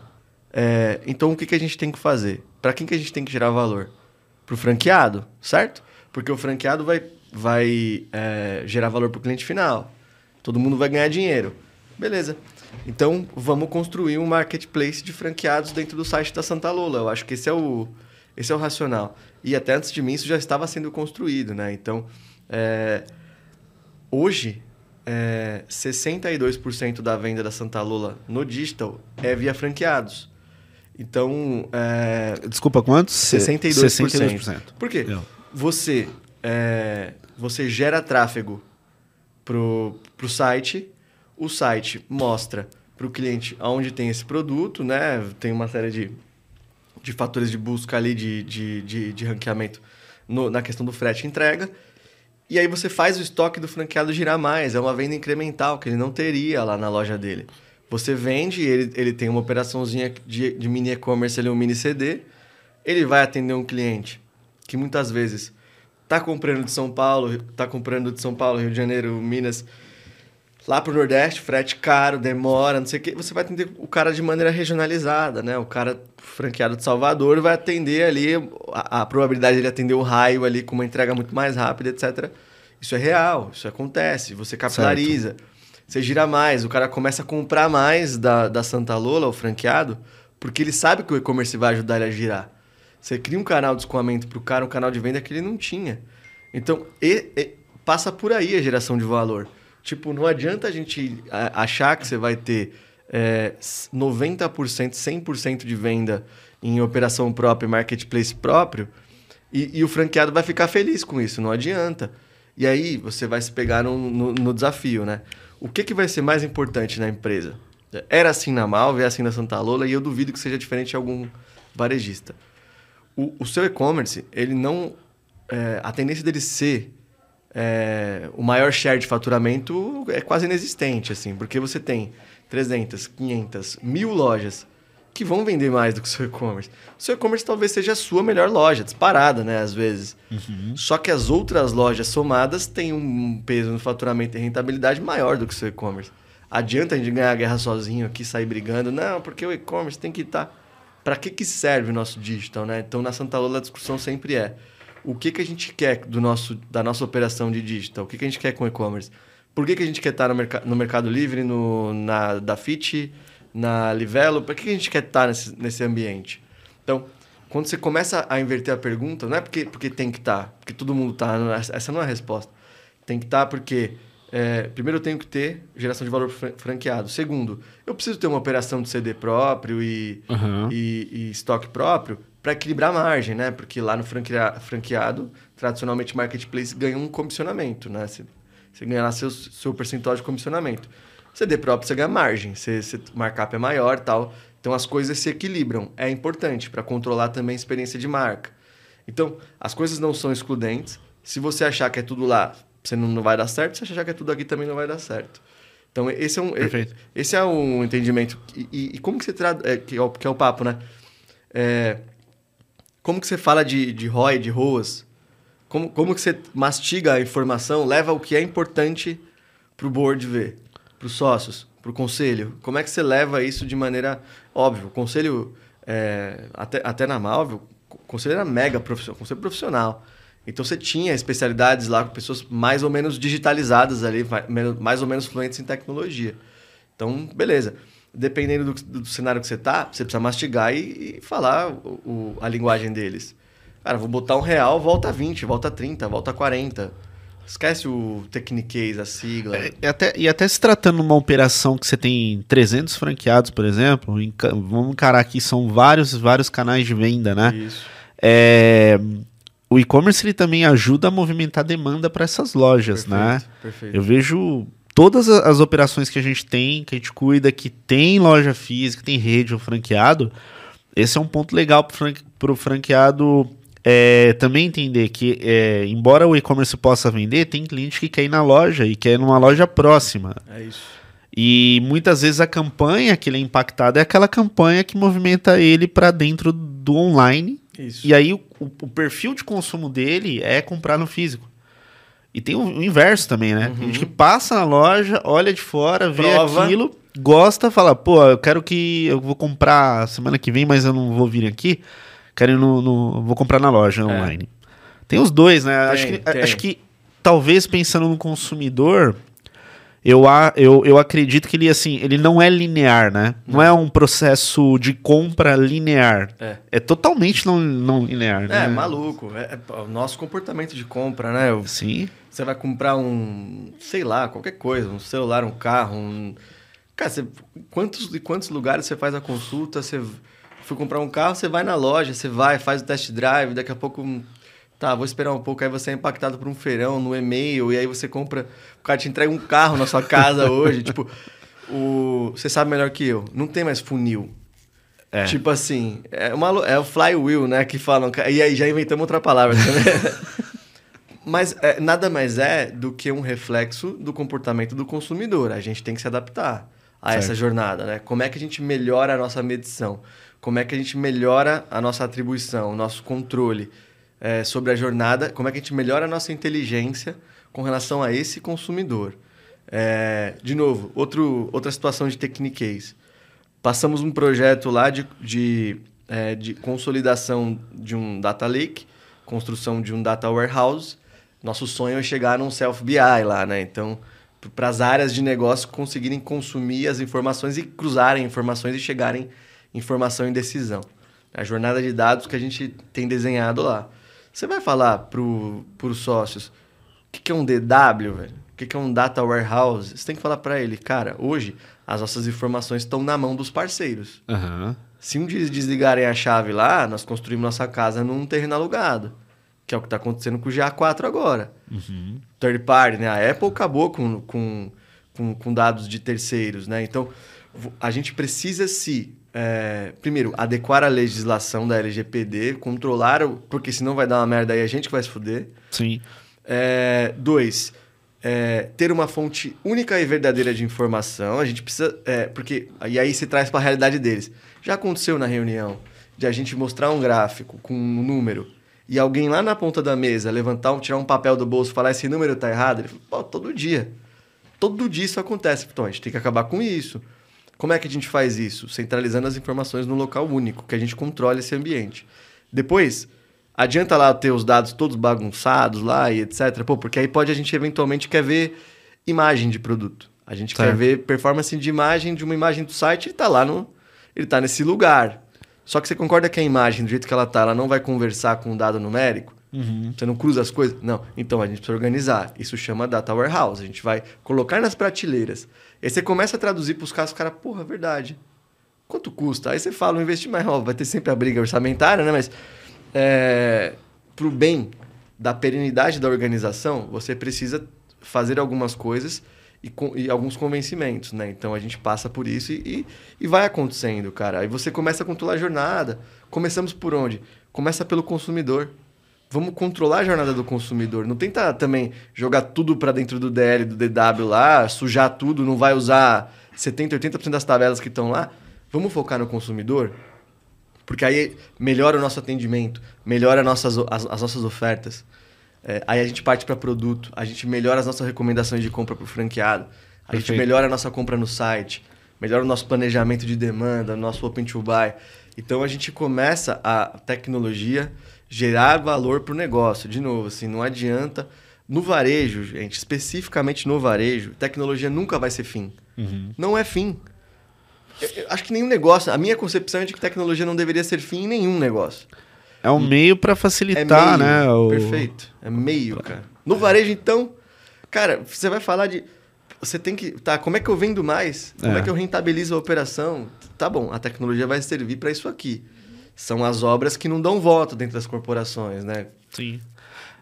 É, então o que, que a gente tem que fazer? Para quem que a gente tem que gerar valor? Para o franqueado, certo? Porque o franqueado vai, vai é, gerar valor para o cliente final. Todo mundo vai ganhar dinheiro. Beleza. Então vamos construir um marketplace de franqueados dentro do site da Santa Lula. Eu acho que esse é o, esse é o racional. E até antes de mim isso já estava sendo construído, né? Então, é, hoje é, 62% da venda da Santa Lula no digital é via franqueados. Então. É, Desculpa, quantos? 62%. 62%. Por quê? Você, é, você gera tráfego pro, pro site, o site mostra para o cliente onde tem esse produto, né? Tem uma série de, de fatores de busca ali, de, de, de, de ranqueamento no, na questão do frete e entrega. E aí você faz o estoque do franqueado girar mais. É uma venda incremental que ele não teria lá na loja dele. Você vende, ele, ele tem uma operaçãozinha de, de mini e-commerce, ele é um mini CD. Ele vai atender um cliente que muitas vezes está comprando de São Paulo, está comprando de São Paulo, Rio de Janeiro, Minas, lá para o Nordeste, frete caro, demora, não sei o quê. Você vai atender o cara de maneira regionalizada, né? O cara franqueado de Salvador vai atender ali, a, a probabilidade de ele atender o raio ali com uma entrega muito mais rápida, etc. Isso é real, isso acontece. Você capilariza, certo. você gira mais, o cara começa a comprar mais da, da Santa Lola, o franqueado, porque ele sabe que o e-commerce vai ajudar ele a girar. Você cria um canal de escoamento para o cara, um canal de venda que ele não tinha. Então, e, e, passa por aí a geração de valor. Tipo, não adianta a gente achar que você vai ter é, 90%, 100% de venda em operação própria, marketplace próprio, e, e, o franqueado vai ficar feliz com isso, não adianta. E aí você vai se pegar no, no, no, desafio, né? O que, que vai ser mais importante na empresa? Era assim na Malve, é assim na Santa Lola, e eu duvido que seja diferente de algum varejista. O, o seu e-commerce, ele não... É, a tendência dele ser é, o maior share de faturamento é quase inexistente, assim, porque você tem 300, 500, mil lojas que vão vender mais do que o seu e-commerce. O seu e-commerce talvez seja a sua melhor loja, disparada, né, às vezes. Uhum. Só que as outras lojas somadas têm um peso no faturamento e rentabilidade maior do que o seu e-commerce. Adianta a gente ganhar a guerra sozinho aqui, sair brigando? Não, porque o e-commerce tem que estar... Tá... Para que, que serve o nosso digital, né? Então, na Santa Lola, a discussão sempre é o que, que a gente quer do nosso, da nossa operação de digital? O que, que a gente quer com o e-commerce? Por que, que a gente quer estar no, merc no Mercado Livre, no, na Dafit, na Livelo? Por que, que a gente quer estar nesse, nesse ambiente? Então, quando você começa a inverter a pergunta, não é porque, porque tem que estar, porque todo mundo está, essa não é a resposta. Tem que estar porque é, primeiro eu tenho que ter geração de valor franqueado. Segundo, eu preciso ter uma operação de CD próprio e, uhum. e, e estoque próprio para equilibrar a margem, né? Porque lá no franqueado, tradicionalmente marketplace ganha um comissionamento, né? Você, você ganha lá seu, seu percentual de comissionamento. CD próprio você ganha margem, você, você markup é maior tal. Então as coisas se equilibram. É importante para controlar também a experiência de marca. Então, as coisas não são excludentes. Se você achar que é tudo lá, você não, não vai dar certo. Se você achar que é tudo aqui, também não vai dar certo. Então, esse é um, Perfeito. esse é um entendimento. E, e, e como que você traz... É, que, é o, que é o papo, né? É, como que você fala de, de ROI, de ROAS? Como, como que você mastiga a informação, leva o que é importante para o board ver, para os sócios, para o conselho? Como é que você leva isso de maneira... Óbvio, o conselho, é, até, até na Malvio, o conselho era mega profissional, conselho profissional. Então você tinha especialidades lá com pessoas mais ou menos digitalizadas ali, mais ou menos fluentes em tecnologia. Então, beleza dependendo do, do, cenário que você tá, você precisa mastigar e, e falar o, o, a linguagem deles. Cara, vou botar um real, volta a 20, volta a 30, volta a 40. Esquece o Techniquez, a sigla. É, e, até, e até se tratando de uma operação que você tem 300 franqueados, por exemplo, vamos encarar aqui, são vários, vários canais de venda, né? Isso. É, o e-commerce ele também ajuda a movimentar demanda para essas lojas, perfeito, né? Perfeito. Eu vejo todas as operações que a gente tem, que a gente cuida, que tem loja física, tem rede ou franqueado, esse é um ponto legal para o franqueado é, também entender que, é, embora o e-commerce possa vender, tem cliente que quer ir na loja e quer ir numa loja próxima. É isso. E muitas vezes a campanha que ele é impactado é aquela campanha que movimenta ele para dentro do online. Isso. E aí o, o perfil de consumo dele é comprar no físico. E tem o, inverso também, né? Uhum. Tem gente que passa na loja, olha de fora, vê Prova. aquilo, gosta, fala, pô, eu quero que. Eu vou comprar semana que vem, mas eu não vou vir aqui. Quero ir no. no vou comprar na loja é. online. Tem os dois, né? Tem, acho, que, acho que talvez pensando no consumidor, eu, eu, eu acredito que ele assim, ele não é linear, né? Não, não é um processo de compra linear. É, é totalmente não, não linear. É, né? maluco. É, é, o nosso comportamento de compra, né? Sim. Você vai comprar um, sei lá, qualquer coisa, um celular, um carro, um. Cara, você, quantos quantos lugares você faz a consulta? Você foi comprar um carro, você vai na loja, você vai, faz o test drive, daqui a pouco. Tá, vou esperar um pouco, aí você é impactado por um feirão no e-mail, e aí você compra. O cara te entrega um carro na sua casa hoje. tipo, o, você sabe melhor que eu, não tem mais funil. É. Tipo assim, é, uma, é o flywheel, né? Que falam. E aí já inventamos outra palavra também. Mas é, nada mais é do que um reflexo do comportamento do consumidor. A gente tem que se adaptar a certo. essa jornada, né? Como é que a gente melhora a nossa medição? Como é que a gente melhora a nossa atribuição, o nosso controle é, sobre a jornada? Como é que a gente melhora a nossa inteligência com relação a esse consumidor? É, de novo, outro, outra situação de techniquez. Passamos um projeto lá de, de, é, de consolidação de um data lake, construção de um data warehouse, nosso sonho é chegar num self-BI lá, né? Então, para as áreas de negócio conseguirem consumir as informações e cruzarem informações e chegarem informação em decisão. A jornada de dados que a gente tem desenhado lá. Você vai falar para os sócios o que, que é um DW, velho? O que, que é um Data Warehouse? Você tem que falar para ele, cara, hoje as nossas informações estão na mão dos parceiros. Uhum. Se um dia desligarem a chave lá, nós construímos nossa casa num terreno alugado que é o que está acontecendo com o GA4 agora. Uhum. Third party, né? A Apple acabou com, com, com, com, dados de terceiros, né? Então, a gente precisa se, é, primeiro, adequar a legislação da LGPD, controlar, o, porque senão vai dar uma merda aí, a gente que vai se fuder. Sim. É, dois, é, ter uma fonte única e verdadeira de informação. A gente precisa. É, porque. E aí se traz para a realidade deles. Já aconteceu na reunião de a gente mostrar um gráfico com um número e alguém lá na ponta da mesa levantar, tirar um papel do bolso e falar esse número tá errado, ele fala, pô, todo dia. Todo dia isso acontece. Então, a gente tem que acabar com isso. Como é que a gente faz isso? Centralizando as informações num local único, que a gente controle esse ambiente. Depois, adianta lá ter os dados todos bagunçados lá e etc. Pô, porque aí pode a gente eventualmente quer ver imagem de produto. A gente certo. quer ver performance de imagem de uma imagem do site, ele tá lá no. Ele tá nesse lugar. Só que você concorda que a imagem, do jeito que ela tá, ela não vai conversar com um dado numérico? Uhum. Você não cruza as coisas? Não. Então a gente precisa organizar. Isso chama data warehouse. A gente vai colocar nas prateleiras. Aí você começa a traduzir para os caras, os caras, porra, verdade. Quanto custa? Aí você fala, um investimento, ó, vai ter sempre a briga orçamentária, né? Mas é, para o bem da perenidade da organização, você precisa fazer algumas coisas e, e, alguns convencimentos, né? Então a gente passa por isso e, e, e, vai acontecendo, cara. Aí você começa a controlar a jornada. Começamos por onde? Começa pelo consumidor. Vamos controlar a jornada do consumidor. Não tenta também jogar tudo para dentro do DL, do DW lá, sujar tudo, não vai usar 70, 80% das tabelas que estão lá. Vamos focar no consumidor? Porque aí melhora o nosso atendimento, melhora nossas, as, as nossas ofertas. É, aí a gente parte para produto, a gente melhora as nossas recomendações de compra para o franqueado, a Perfeito. gente melhora a nossa compra no site, melhora o nosso planejamento de demanda, nosso open to buy. Então a gente começa a tecnologia gerar valor para o negócio. De novo, assim, não adianta. No varejo, gente, especificamente no varejo, tecnologia nunca vai ser fim. Uhum. Não é fim. Eu, eu acho que nenhum negócio. A minha concepção é de que tecnologia não deveria ser fim em nenhum negócio. É um meio para facilitar, é meio, né? O... Perfeito. É meio, cara. No varejo, então, cara, você vai falar de. Você tem que. Tá, como é que eu vendo mais? Como é, é que eu rentabilizo a operação? Tá bom, a tecnologia vai servir para isso aqui. São as obras que não dão voto dentro das corporações, né? Sim.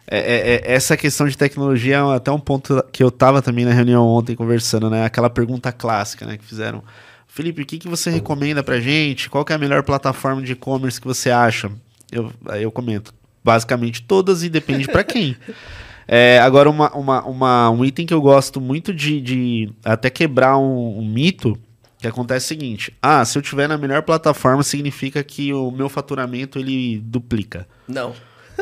É, é, é, essa questão de tecnologia é até um ponto que eu estava também na reunião ontem conversando, né? Aquela pergunta clássica, né? Que fizeram. Felipe, o que, que você recomenda pra gente? Qual é a melhor plataforma de e-commerce que você acha? Eu, aí eu comento. Basicamente todas e depende para quem. É, agora, uma, uma, uma, um item que eu gosto muito de, de até quebrar um, um, mito, que acontece é o seguinte: ah, se eu tiver na melhor plataforma, significa que o meu faturamento ele duplica. Não.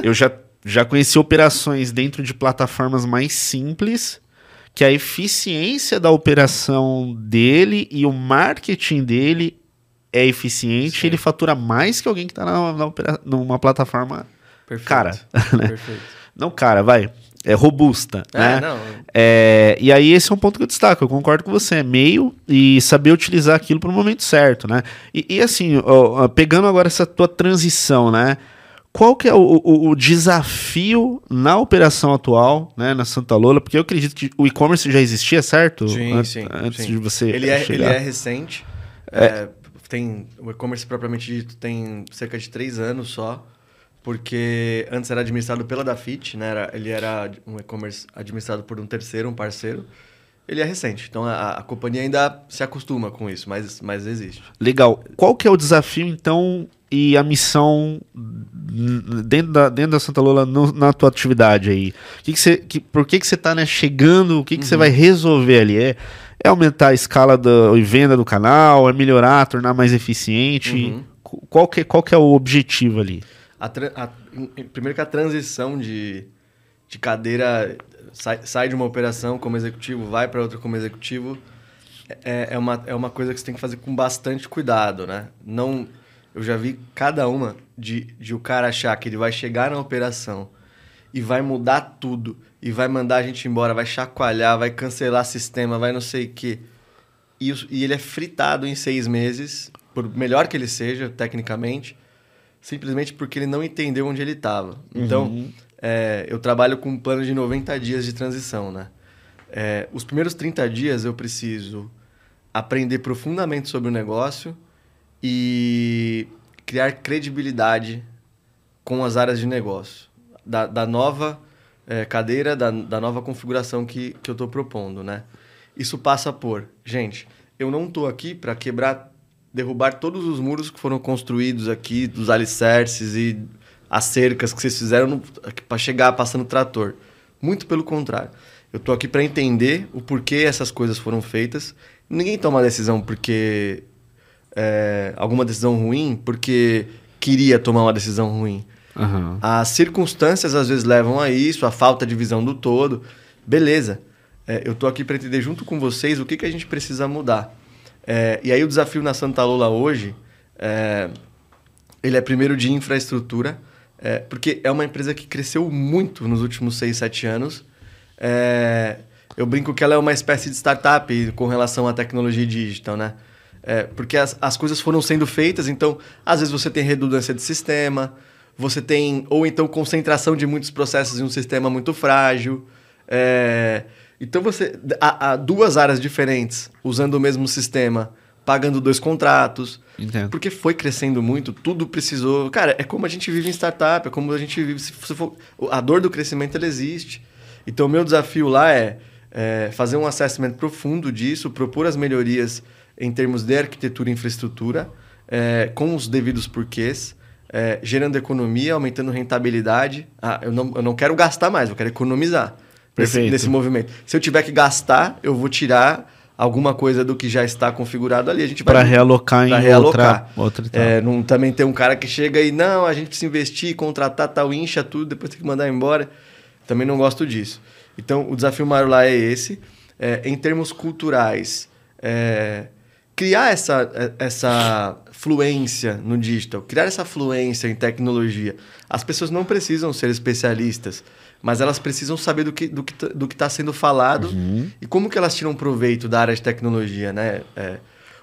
Eu já, já conheci operações dentro de plataformas mais simples, que a eficiência da operação dele e o marketing dele é eficiente, Sim. ele fatura mais que alguém que está numa plataforma Perfeito. cara. Né? Perfeito. Não cara, vai. É robusta, é, né? Não. É, e aí esse é um ponto que eu destaco, eu concordo com você, é meio e saber utilizar aquilo para o momento certo, né? E, e assim, ó, pegando agora essa tua transição, né? Qual que é o, o, o, desafio na operação atual, né, na Santa Lola? Porque eu acredito que o e-commerce já existia, certo? Sim, An sim. Antes sim. de você ele é, ele é recente. É, é tem o e-commerce propriamente dito tem cerca de três anos só, porque antes era administrado pela Dafit, né? Era, ele era um e-commerce administrado por um terceiro, um parceiro. Ele é recente, então a, a companhia ainda se acostuma com isso, mas, mas existe. Legal. Qual que é o desafio, então, e a missão dentro da, dentro da Santa Lola no, na tua atividade aí? Que que você, que, por que, que você está né, chegando? O que, que uhum. você vai resolver ali? É, é aumentar a escala da venda do canal? É melhorar, tornar mais eficiente? Uhum. Qual, que, qual que é o objetivo ali? A, a, primeiro que a transição de, de cadeira sai, sai de uma operação como executivo, vai para outra como executivo, é, é, uma, é uma coisa que você tem que fazer com bastante cuidado, né? Não, eu já vi cada uma de, de o cara achar que ele vai chegar na operação e vai mudar tudo e vai mandar a gente embora, vai chacoalhar, vai cancelar sistema, vai não sei o quê. E, e ele é fritado em seis meses, por melhor que ele seja, tecnicamente, simplesmente porque ele não entendeu onde ele estava. Então, uhum. é, eu trabalho com um plano de 90 dias de transição, né? É, os primeiros 30 dias eu preciso aprender profundamente sobre o negócio e criar credibilidade com as áreas de negócio. Da, da nova é, cadeira da, da nova configuração que, que eu estou propondo, né? Isso passa por, gente, eu não estou aqui para quebrar, derrubar todos os muros que foram construídos aqui, dos alicerces e as cercas que vocês fizeram para chegar passando trator. Muito pelo contrário. Eu estou aqui para entender o porquê essas coisas foram feitas. Ninguém toma decisão porque é, alguma decisão ruim porque queria tomar uma decisão ruim. Uhum. As circunstâncias às vezes levam a isso, a falta de visão do todo. Beleza. É, eu estou aqui para entender junto com vocês o que, que a gente precisa mudar. É, e aí o desafio na Santa Lula hoje, é, ele é primeiro de infraestrutura, é, porque é uma empresa que cresceu muito nos últimos 6, 7 anos. É, eu brinco que ela é uma espécie de startup com relação à tecnologia digital, né? É, porque as, as coisas foram sendo feitas, então às vezes você tem redundância de sistema, você tem, ou então concentração de muitos processos em um sistema muito frágil. É, então você. Há, há, duas áreas diferentes usando o mesmo sistema, pagando dois contratos. Entendo. Porque foi crescendo muito, tudo precisou. Cara, é como a gente vive em startup, é como a gente vive. Se for, a dor do crescimento ela existe. Então, o meu desafio lá é, é fazer um assessment profundo disso, propor as melhorias em termos de arquitetura e infraestrutura, é, com os devidos porquês, é, gerando economia, aumentando rentabilidade. Ah, eu não, eu não quero gastar mais, eu quero economizar nesse, nesse movimento. Se eu tiver que gastar, eu vou tirar alguma coisa do que já está configurado ali. A gente vai para realocar em realocar. outra, outra é, não, também tem um cara que chega e não, a gente precisa investir, contratar tal incha tudo, depois tem que mandar embora. Também não gosto disso. Então o desafio maior lá é esse. É, em termos culturais, é, criar essa, é, essa fluência no digital, criar essa fluência em tecnologia. As pessoas não precisam ser especialistas, mas elas precisam saber do que do que do que está sendo falado uhum. e como que elas tiram proveito da área de tecnologia, né? É,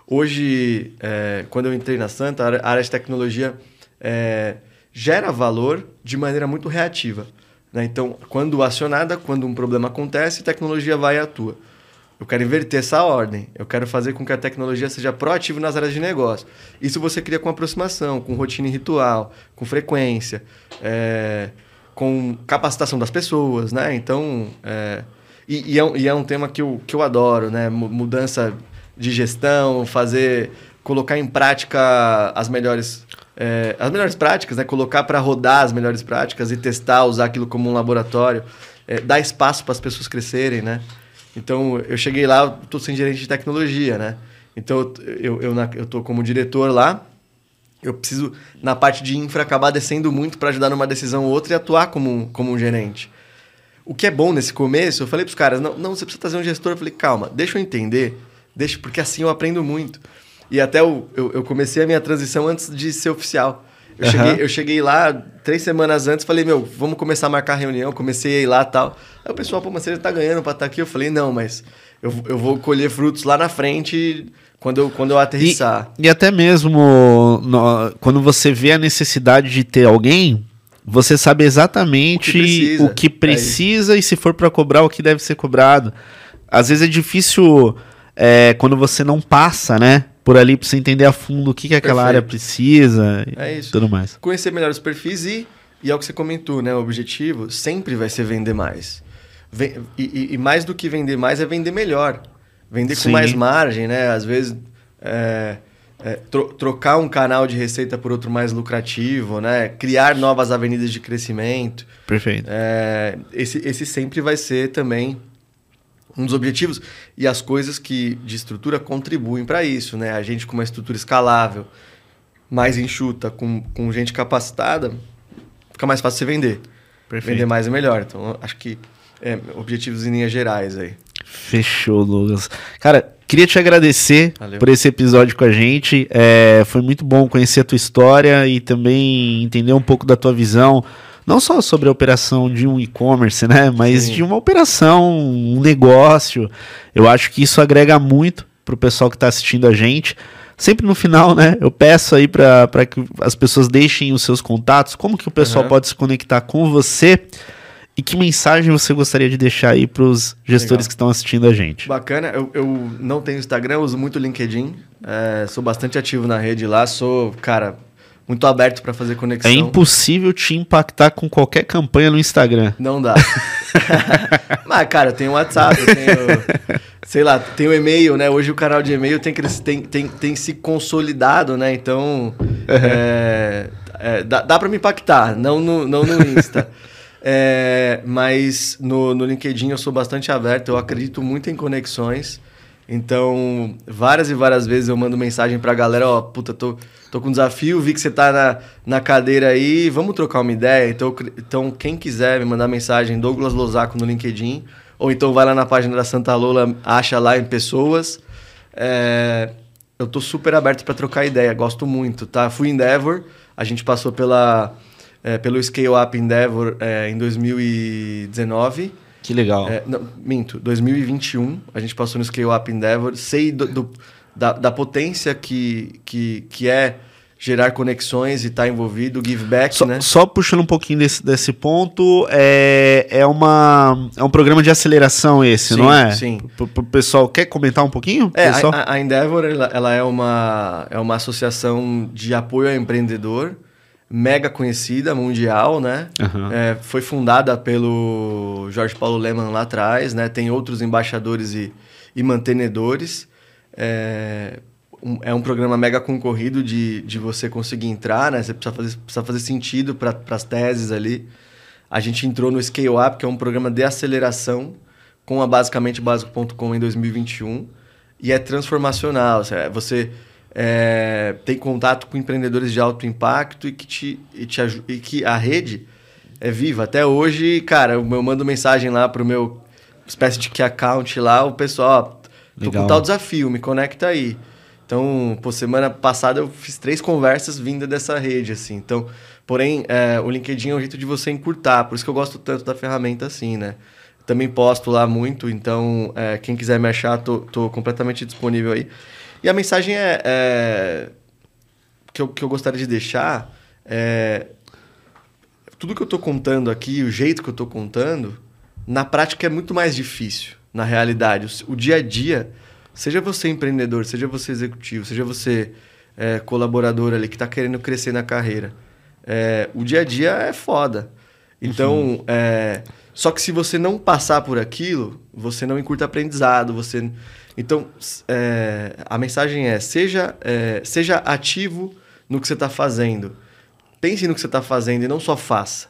hoje, é, quando eu entrei na Santa, a área de tecnologia é, gera valor de maneira muito reativa. Né? Então, quando acionada, quando um problema acontece, a tecnologia vai e atua. Eu quero inverter essa ordem. Eu quero fazer com que a tecnologia seja proativa nas áreas de negócio. Isso você cria com aproximação, com rotina e ritual, com frequência, é, com capacitação das pessoas, né? Então, é, e, e, é, e, é, um tema que eu, que eu adoro, né? Mudança de gestão, fazer, colocar em prática as melhores é, as melhores práticas, né? Colocar para rodar as melhores práticas e testar, usar aquilo como um laboratório, é, dar espaço para as pessoas crescerem, né? Então, eu cheguei lá, estou sem gerente de tecnologia, né? Então, eu, eu, eu, tô como diretor lá, eu preciso, na parte de infra, acabar descendo muito para ajudar numa decisão ou outra e atuar como, como um gerente. O que é bom nesse começo, eu falei para os caras, não, não, você precisa trazer um gestor. Eu falei, calma, deixa eu entender, deixa, porque assim eu aprendo muito. E até eu, eu, eu, comecei a minha transição antes de ser oficial. Eu, uhum. cheguei, eu cheguei lá três semanas antes, falei, meu, vamos começar a marcar reunião. Comecei a ir lá e tal. Aí o pessoal, pô, mas você já tá ganhando pra estar tá aqui. Eu falei, não, mas eu, eu vou colher frutos lá na frente quando eu, quando eu aterrissar. E, e até mesmo no, quando você vê a necessidade de ter alguém, você sabe exatamente o que precisa, o que precisa é e se for para cobrar o que deve ser cobrado. Às vezes é difícil é, quando você não passa, né? Por ali para você entender a fundo o que, que aquela Perfeito. área precisa é e tudo mais. Conhecer melhor os perfis e, e é o que você comentou, né? O objetivo sempre vai ser vender mais. E, e, e mais do que vender mais é vender melhor. Vender Sim. com mais margem, né? Às vezes é, é, tro trocar um canal de receita por outro mais lucrativo, né? Criar novas avenidas de crescimento. Perfeito. É, esse, esse sempre vai ser também um dos objetivos e as coisas que de estrutura contribuem para isso, né? A gente com uma estrutura escalável, mais enxuta, com, com gente capacitada, fica mais fácil você vender. Perfeito. Vender mais é melhor. Então, acho que é, objetivos em linhas gerais aí. Fechou, Lucas. Cara, queria te agradecer Valeu. por esse episódio com a gente. É, foi muito bom conhecer a tua história e também entender um pouco da tua visão não só sobre a operação de um e-commerce, né, mas Sim. de uma operação, um negócio. Eu acho que isso agrega muito para o pessoal que está assistindo a gente. Sempre no final, né, eu peço aí para que as pessoas deixem os seus contatos, como que o pessoal uhum. pode se conectar com você e que mensagem você gostaria de deixar aí para os gestores Legal. que estão assistindo a gente? Bacana, eu, eu não tenho Instagram, uso muito LinkedIn, é, sou bastante ativo na rede lá, sou, cara, muito aberto para fazer conexão. É impossível te impactar com qualquer campanha no Instagram. Não dá. Mas, cara, tem o WhatsApp, tenho, sei lá, tem o e-mail, né? Hoje o canal de e-mail tem, tem, tem, tem se consolidado, né? Então, é, é, dá, dá para me impactar, não no, não no Insta. É, mas no, no LinkedIn eu sou bastante aberto, eu acredito muito em conexões. Então, várias e várias vezes eu mando mensagem pra galera, ó, puta, tô, tô com um desafio, vi que você tá na, na cadeira aí, vamos trocar uma ideia? Então, então, quem quiser me mandar mensagem, Douglas Lozaco no LinkedIn, ou então vai lá na página da Santa Lola, acha lá em pessoas. É, eu tô super aberto para trocar ideia, gosto muito, tá? Fui Endeavor, a gente passou pela, é, pelo Scale Up Endeavor é, em 2019 que legal. É, não, minto, 2021, a gente passou no Scale Up Endeavor. Sei do, do, da, da potência que, que, que é gerar conexões e estar tá envolvido, give back, só, né? Só puxando um pouquinho desse, desse ponto, é, é, uma, é um programa de aceleração esse, sim, não é? Sim. O pessoal, quer comentar um pouquinho? É, pessoal? a, a Endeavor, ela, ela, é, uma, é uma associação de apoio ao empreendedor, mega conhecida, mundial, né? Uhum. É, foi fundada pelo Jorge Paulo Leman lá atrás, né? Tem outros embaixadores e, e mantenedores. É, um, é um programa mega concorrido de, de você conseguir entrar, né? Você precisa fazer, precisa fazer sentido para as teses ali. A gente entrou no Scale Up, que é um programa de aceleração com a basicamente básico.com em 2021 e é transformacional. Você é, tem contato com empreendedores de alto impacto e que, te, e, te, e que a rede é viva. Até hoje, cara, eu mando mensagem lá pro meu espécie de key account lá, o pessoal, ó, tô Legal. com tal desafio, me conecta aí. Então, pô, semana passada eu fiz três conversas vinda dessa rede, assim. Então, porém, é, o LinkedIn é um jeito de você encurtar, por isso que eu gosto tanto da ferramenta assim, né? Também posto lá muito, então é, quem quiser me achar, tô, tô completamente disponível aí. E a mensagem é, é que, eu, que eu gostaria de deixar é tudo que eu tô contando aqui, o jeito que eu tô contando, na prática é muito mais difícil, na realidade. O, o dia a dia Seja você empreendedor, seja você executivo, seja você é, colaborador ali que está querendo crescer na carreira. É, o dia a dia é foda. Então, uhum. é, só que se você não passar por aquilo, você não encurta aprendizado. Você, então, é, a mensagem é seja, é, seja ativo no que você está fazendo. Pense no que você está fazendo e não só faça.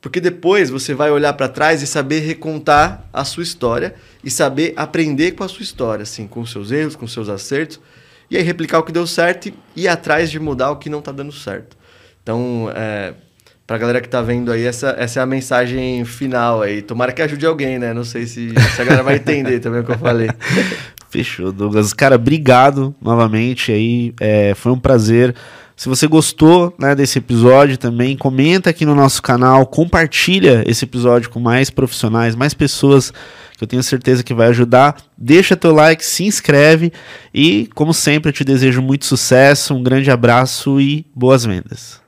Porque depois você vai olhar para trás e saber recontar a sua história e saber aprender com a sua história, assim, com seus erros, com seus acertos, e aí replicar o que deu certo e ir atrás de mudar o que não está dando certo. Então, é, para a galera que está vendo aí, essa, essa é a mensagem final aí. Tomara que ajude alguém, né? Não sei se, se a galera vai entender também o que eu falei. Fechou, Douglas. Cara, obrigado novamente aí. É, foi um prazer se você gostou né, desse episódio também, comenta aqui no nosso canal, compartilha esse episódio com mais profissionais, mais pessoas que eu tenho certeza que vai ajudar. Deixa teu like, se inscreve e, como sempre, eu te desejo muito sucesso, um grande abraço e boas vendas.